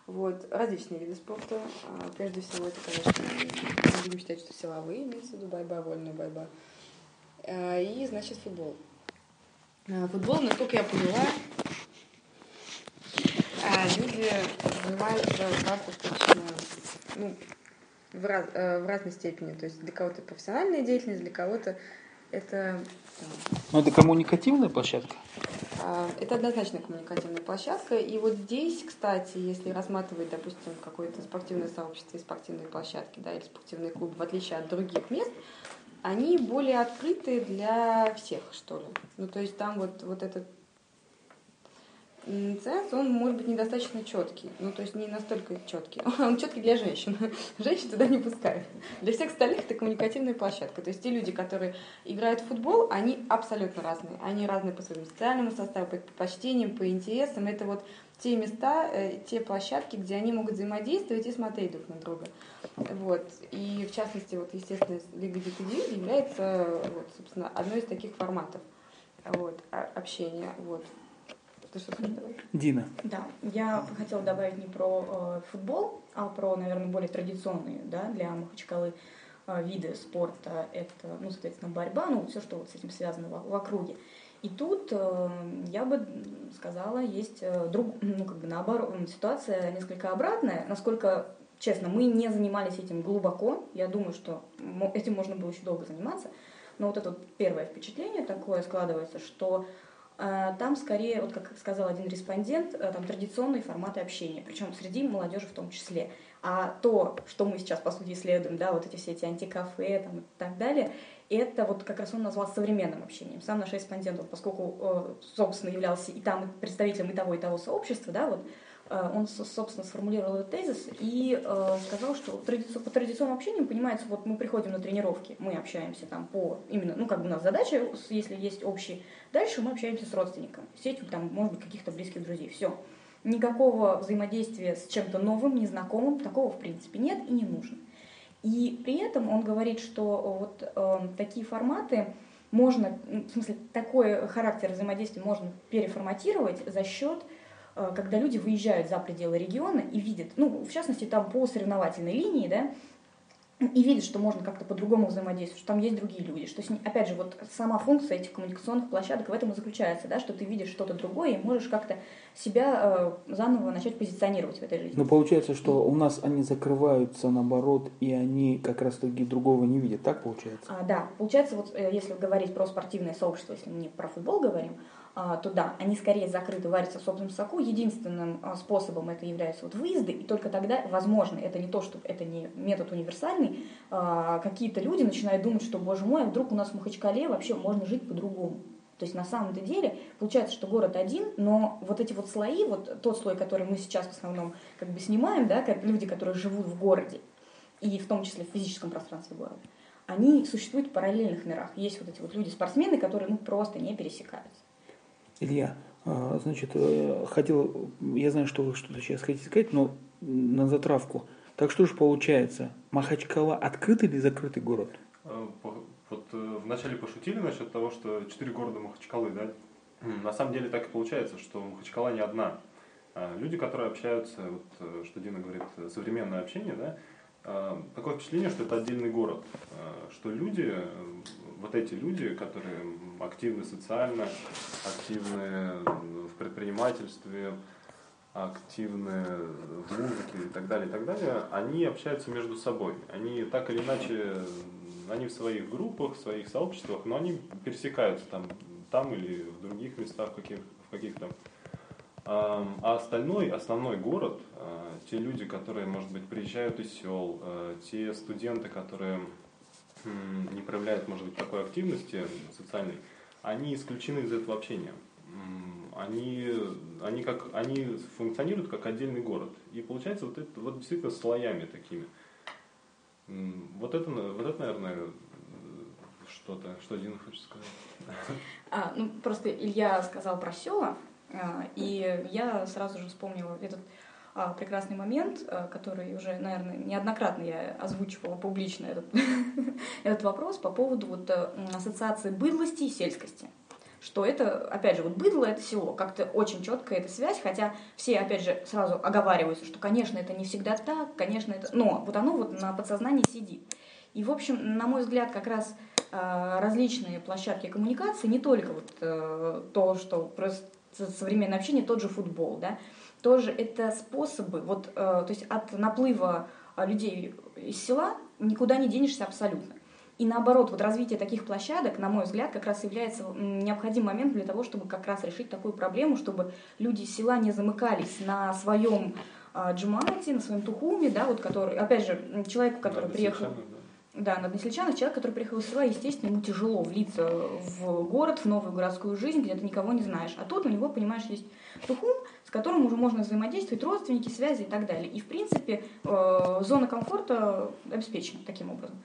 Вот, различные виды спорта. А, Прежде всего, это, конечно, будем считать, что силовые, имеется в виду борьба, вольная борьба. А, И, значит, футбол. А, Футбол, насколько я поняла, люди занимаются в разных точно, ну, в, раз- э, в разной степени. То есть для кого-то профессиональная деятельность, для кого-то это там, Ну, это коммуникативная площадка? а, Это однозначно коммуникативная площадка. И вот здесь, кстати, если рассматривать, допустим, какое-то спортивное сообщество и спортивные площадки, да, или спортивный клуб, в отличие от других мест, они более открыты для всех, что ли. Ну, то есть там вот, вот этот ценз, он может быть недостаточно четкий. Ну, то есть не настолько четкий. Он четкий для женщин. Женщин туда не пускают. Для всех остальных это коммуникативная площадка. То есть те люди, которые играют в футбол, они абсолютно разные. Они разные по своему социальному составу, по предпочтениям, по интересам. Это вот те места, э, те площадки, где они могут взаимодействовать и смотреть друг на друга. Вот. И в частности, вот, естественно, Лига Дикой является, вот, собственно, одной из таких форматов вот, общения. Вот. Ты что давай? Дина. Да, я хотела добавить не про э, футбол, а про, наверное, более традиционные да, для Махачкалы э, виды спорта. Это, ну, соответственно, борьба, ну, все, что вот с этим связано в, в округе. И тут э, я бы сказала, есть э, друг, ну, как бы наоборот, ситуация несколько обратная. Насколько, честно, мы не занимались этим глубоко. Я думаю, что этим можно было еще долго заниматься. Но вот это вот первое впечатление такое складывается, что там скорее, вот как сказал один респондент, э, там традиционные форматы общения, причем среди молодежи в том числе. А то, что мы сейчас, по сути, исследуем, да, вот эти все эти антикафе там, и так далее, это вот как раз он назвал современным общением. Сам наш респондент, вот, поскольку, э, собственно, являлся и там представителем и того, и того сообщества, да, вот, он, собственно, сформулировал этот тезис и э, сказал, что по традиционному общению понимается, вот мы приходим на тренировки, мы общаемся там по именно, ну, как бы у нас задача, если есть общие, дальше мы общаемся с родственником, сетью там, может быть, каких-то близких друзей, все никакого взаимодействия с чем-то новым, незнакомым, такого в принципе нет и не нужно. И при этом он говорит, что вот э, такие форматы можно, в смысле, такой характер взаимодействия можно переформатировать за счет, э, когда люди выезжают за пределы региона и видят, ну, в частности, там по соревновательной линии, да, и видят, что можно как-то по-другому взаимодействовать, что там есть другие люди, что, опять же, вот сама функция этих коммуникационных площадок в этом и заключается, да, что ты видишь что-то другое и можешь как-то себя э, заново начать позиционировать в этой жизни. Но получается, что у нас они закрываются наоборот, и они как раз таки другого не видят, так получается? А, да, получается, вот э, если говорить про спортивное сообщество, если мы не про футбол говорим, а, то да, они скорее закрыты, варятся в собственном соку. Единственным а, способом это являются вот выезды, и только тогда, возможно, это не то, что это не метод универсальный, а, какие-то люди начинают думать, что, боже мой, а вдруг у нас в Махачкале вообще можно жить по-другому. То есть на самом-то деле получается, что город один, но вот эти вот слои, вот тот слой, который мы сейчас в основном как бы снимаем, да, как люди, которые живут в городе, и в том числе в физическом пространстве города, они существуют в параллельных мирах. Есть вот эти вот люди-спортсмены, которые ну, просто не пересекаются. Илья, а, значит, э, хотел, я знаю, что вы что-то сейчас хотите сказать, но на затравку. Так что же получается, Махачкала открытый или закрытый город? Э, вот э, вначале пошутили насчет того, что четыре города Махачкалы, да? На самом деле так и получается, что Махачкала не одна. А люди, которые общаются, вот, что Дина говорит, современное общение, да, такое впечатление, что это отдельный город, что люди вот эти люди, которые активны социально, активны в предпринимательстве, активны в музыке и так далее, и так далее, они общаются между собой. Они так или иначе, они в своих группах, в своих сообществах, но они пересекаются там, там или в других местах, каких, в каких-то. А остальной, основной город, а, те люди, которые, может быть, приезжают из сел, а, те студенты, которые не проявляют, может быть, такой активности социальной, они исключены из этого общения. Они, они, как, они функционируют как отдельный город. И получается вот это вот действительно слоями такими. Вот это, вот это, наверное, что-то, что Дина хочет сказать. А, ну, просто Илья сказал про села, а, и я сразу же вспомнила этот а, прекрасный момент, а, который уже, наверное, неоднократно я озвучивала публично этот, этот вопрос по поводу вот э, ассоциации быдлости и сельскости что это, опять же, вот быдло это село, как-то очень четкая эта связь, хотя все, опять же, сразу оговариваются, что, конечно, это не всегда так, конечно, это... Но вот оно вот на подсознании сидит. И, в общем, на мой взгляд, как раз а, различные площадки коммуникации, не только вот э, то, что просто современное общение, тот же футбол, да, тоже это способы, вот, э, то есть от наплыва э, людей из села никуда не денешься абсолютно. И наоборот, вот развитие таких площадок, на мой взгляд, как раз является необходимым моментом для того, чтобы как раз решить такую проблему, чтобы люди из села не замыкались на своем э, джумате, на своем тухуме, да, вот который, опять же, человеку, который да, приехал... Да, на Односельчанах человек, который приехал из села, естественно, ему тяжело влиться в город, в новую городскую жизнь, где ты никого не знаешь. А тут у него, понимаешь, есть тухум, с которым уже можно взаимодействовать, родственники, связи и так далее. И, в принципе, э, зона комфорта обеспечена таким образом.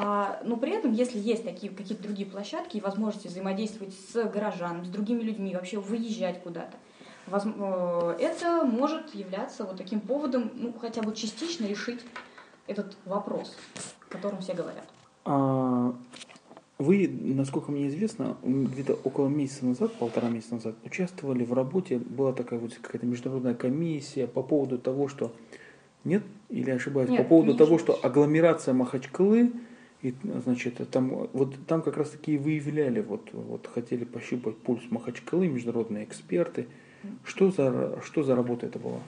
А, но при этом, если есть такие какие-то другие площадки и возможности взаимодействовать с горожанами, с другими людьми, вообще выезжать куда-то, э, это может являться вот таким поводом, ну, хотя бы частично решить этот вопрос, о котором все говорят. А, вы, насколько мне известно, где-то около месяца назад, полтора месяца назад, участвовали в работе, была такая вот какая-то международная комиссия по поводу того, что нет, или ошибаюсь, нет, по поводу того, что агломерация Махачкалы И, значит, там, вот, там как раз таки и выявляли, вот, вот хотели пощупать пульс Махачкалы, международные эксперты. Что за, что за работа это была?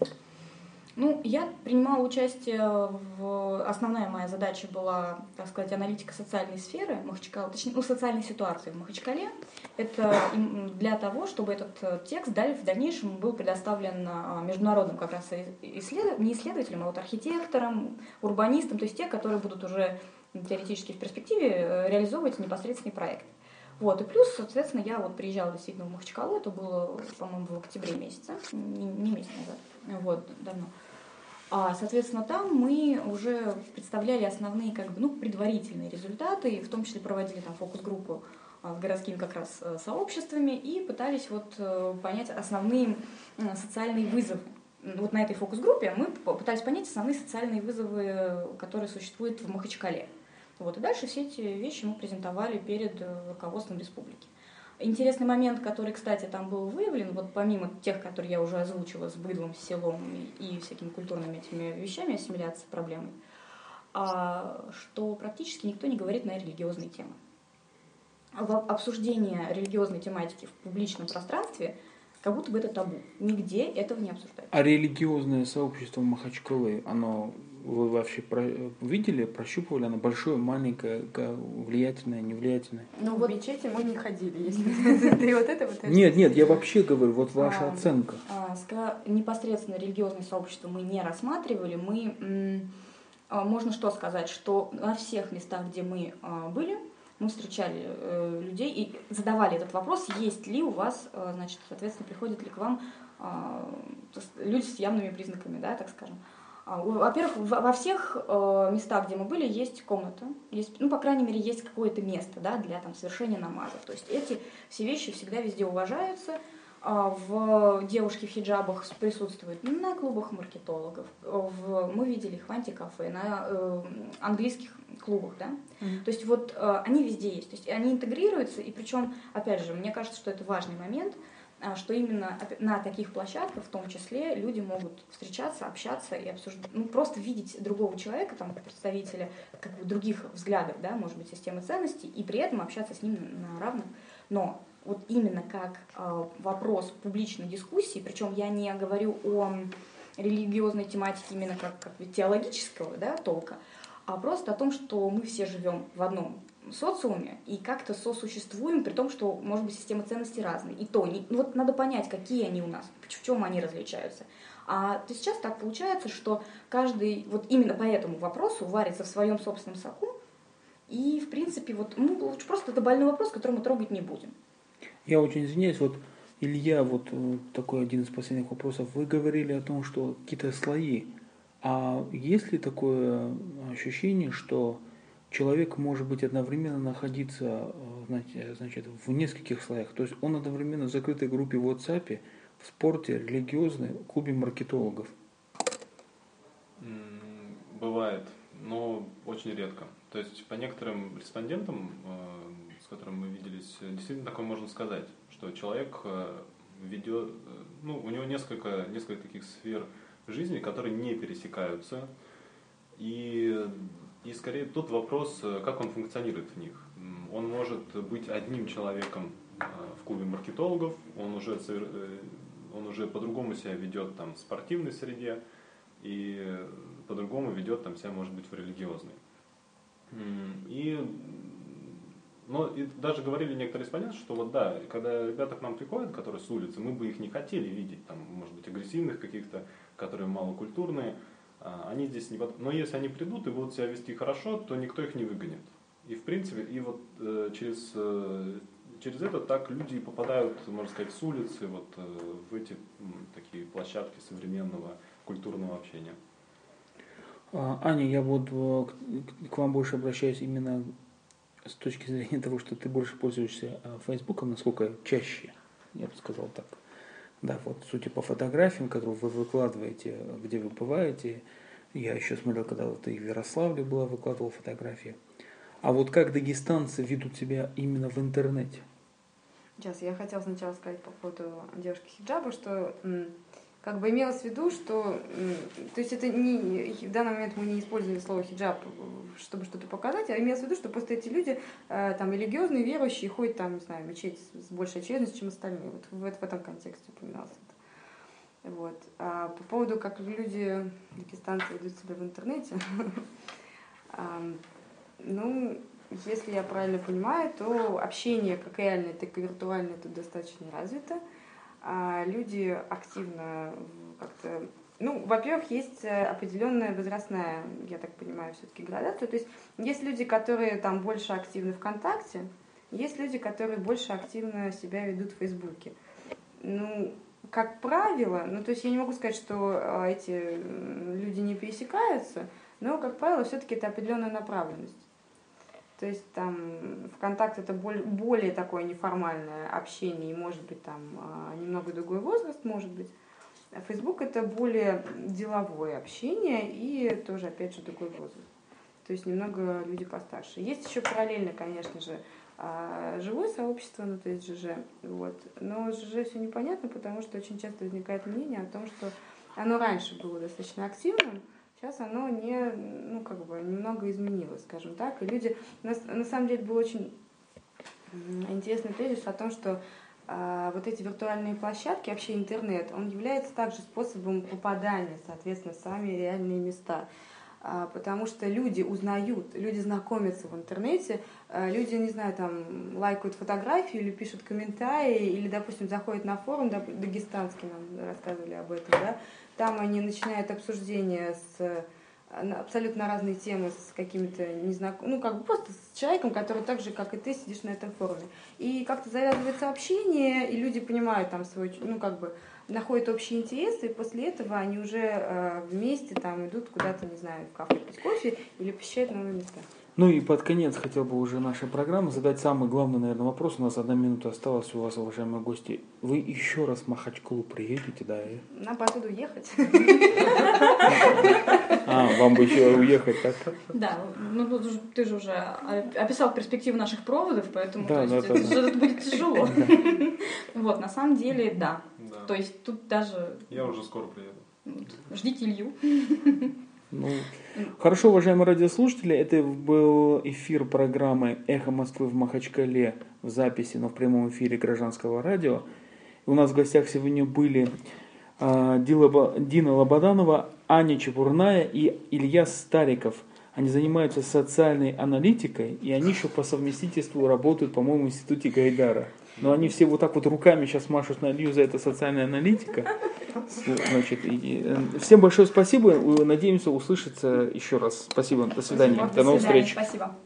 Ну, я принимала участие в... Основная моя задача была, так сказать, аналитика социальной сферы Махачкала, точнее, ну, социальной ситуации в Махачкале. Это для того, чтобы этот текст в дальнейшем был предоставлен а, международным как раз исследов... не исследователям, а вот архитекторам, урбанистам, то есть те, которые будут уже теоретически в перспективе э, реализовывать непосредственный проект. Вот, и плюс, соответственно, я вот приезжала действительно в Махачкалу, это было, по-моему, в октябре месяце, не, не месяц назад, вот, давно. А, соответственно, там мы уже представляли основные, как бы, ну, предварительные результаты, и в том числе проводили там фокус-группу а, с городскими как раз э, сообществами и пытались вот э, понять основные социальные вызовы. Вот на этой фокус-группе мы пытались понять основные социальные вызовы, которые существуют в Махачкале. Вот, и дальше все эти вещи мы презентовали перед э, руководством республики. Интересный момент, который, кстати, там был выявлен, вот помимо тех, которые я уже озвучила с быдлом, с селом и, всякими культурными этими вещами, ассимиляции проблемой, а, что практически никто не говорит на религиозные темы. Обсуждение религиозной тематики в публичном пространстве как будто бы это табу. Нигде этого не обсуждают. А религиозное сообщество Махачкалы, оно вы вообще про, видели, прощупывали, она большое, маленькое, влиятельное, невлиятельное? Ну, вот мечети мы не ходили, если ты вот это вот. Нет, нет, я вообще говорю, вот ваша а, оценка. А, непосредственно религиозное сообщество мы не рассматривали, мы, а, можно что сказать, что на всех местах, где мы были, мы встречали э, людей и задавали этот вопрос, есть ли у вас, э, значит, соответственно, приходят ли к вам люди с явными признаками, да, так скажем. Во-первых, во всех э, местах, где мы были, есть комната, есть, ну, по крайней мере, есть какое-то место да, для там, совершения намаза. То есть эти все вещи всегда везде уважаются. А, в девушки в хиджабах присутствуют на клубах маркетологов. В, мы видели их в антикафе, на э, английских клубах. Да? Mm-hmm. То есть вот э, они везде есть. То есть они интегрируются, и причем, опять же, мне кажется, что это важный момент – а, что именно на таких площадках в том числе люди могут встречаться, общаться и обсуждать, ну, просто видеть другого человека, там, представителя как бы, других взглядов, да, может быть, системы ценностей, и при этом общаться с ним на равных. Но вот именно как э, вопрос публичной дискуссии, причем я не говорю о религиозной тематике именно как, как теологического да, толка, а просто о том, что мы все живем в одном социуме и как-то сосуществуем, при том, что, может быть, системы ценностей разные. И то, не, ну вот надо понять, какие они у нас, в чем они различаются. А то сейчас так получается, что каждый вот именно по этому вопросу варится в своем собственном соку, и, в принципе, вот, ну, лучше просто это больной вопрос, который мы трогать не будем. Я очень извиняюсь, вот Илья, вот э, такой один из последних вопросов. Вы говорили о том, что какие-то слои. А есть ли такое ощущение, что человек может быть одновременно находиться э, значит, в нескольких слоях. То есть он одновременно в закрытой группе в WhatsApp, в спорте, религиозной, клубе маркетологов. Бывает, но очень редко. То есть по некоторым респондентам, э, с которыми мы виделись, действительно такое можно сказать, что человек э, ведет, ну, у него несколько, несколько таких сфер жизни, которые не пересекаются. И и скорее тут вопрос, э, как он функционирует в них. Он может быть одним человеком э, в клубе маркетологов, он уже, э, он уже по-другому себя ведет там, в спортивной среде и по-другому ведет там, себя, может быть, в религиозной. И, но и даже говорили некоторые респонденты, что вот да, когда ребята к нам приходят, которые с улицы, мы бы их не хотели видеть, там, может быть, агрессивных каких-то, которые малокультурные, а, они здесь не... Но если они придут и будут себя вести хорошо, то никто их не выгонит. И в принципе, и вот э, через, э, через это так люди и попадают, можно сказать, с улицы вот, э, в эти такие площадки современного культурного общения. А, Аня, я вот к вам больше обращаюсь именно с точки зрения того, что ты больше пользуешься Фейсбуком, насколько чаще, я бы сказал так. Да, вот судя по фотографиям, которые вы выкладываете, где вы бываете, я еще смотрел, когда вот и в Ярославле была, выкладывал фотографии. А вот как дагестанцы ведут себя именно в интернете? Сейчас, я хотела сначала сказать по поводу девушки хиджаба, что как бы имелось в виду, что, то есть это не, в данный момент мы не использовали слово хиджаб, чтобы что-то показать, а имелось в виду, что просто эти люди э, там религиозные, верующие, ходят там, не знаю, мечеть с большей очевидностью, чем остальные. Вот в, в этом контексте упоминалось это. Вот. А по поводу, как люди, дагестанцы ведут себя в интернете, ну, если я правильно понимаю, то общение как реальное, так и виртуальное тут достаточно развито люди активно как-то ну, во-первых, есть э, определенная возрастная, я так понимаю, все-таки градация. То есть есть люди, которые там больше активны ВКонтакте, есть люди, которые больше активно себя ведут в Фейсбуке. Ну, как правило, ну, то есть я не могу сказать, что э, эти люди не пересекаются, но, как правило, все-таки это определенная направленность. То есть там ВКонтакте это более, более такое неформальное общение, и может быть там а, немного другой возраст, может быть. Facebook это более деловое общение и тоже, опять же, другой возраст. То есть немного люди постарше. Есть еще параллельно, конечно же, а, живое сообщество, ну то есть ЖЖ. Вот. Но ЖЖ все непонятно, потому что очень часто возникает мнение о том, что оно раньше было достаточно активным, Сейчас оно не, ну, как бы, немного изменилось, скажем так. И люди, на, на самом деле, был очень интересный тезис о том, что а, вот эти виртуальные площадки, вообще интернет, он является также способом попадания, соответственно, в сами реальные места. А, потому что люди узнают, люди знакомятся в интернете, а, люди, не знаю, там, лайкают фотографию или пишут комментарии, или, допустим, заходят на форум, дагестанский нам рассказывали об этом, да, там они начинают обсуждение с абсолютно разные темы с какими-то незнакомыми, ну, как бы просто с человеком, который так же, как и ты, сидишь на этом форуме. И как-то завязывается общение, и люди понимают там свой, ну, как бы, находят общие интересы, и после этого они уже э, вместе там идут куда-то, не знаю, в кафе пить кофе или посещают новые места. Ну и под конец хотел бы уже нашей программы задать самый главный, наверное, вопрос. У нас одна минута осталась у вас, уважаемые гости. Вы еще раз в Махачкалу приедете, да? Нам потуда ехать. А, вам бы еще уехать, так? Да, ну ты же уже описал перспективы наших проводов, поэтому это будет тяжело. Вот, на самом деле, да. То есть тут даже... Я уже скоро приеду. Ждите Илью. Ну, хорошо, уважаемые радиослушатели, это был эфир программы «Эхо Москвы в Махачкале» в записи, но в прямом эфире гражданского радио. У нас в гостях сегодня были э, Дина Лободанова, Аня Чепурная и Илья Стариков. Они занимаются социальной аналитикой, и они еще по совместительству работают, по-моему, в институте Гайдара. Но они все вот так вот руками сейчас машут на Илью за это социальная аналитика. Значит, и, э, всем большое спасибо. Надеемся услышаться еще раз. Спасибо. До свидания. Спасибо. До новых встреч. Спасибо.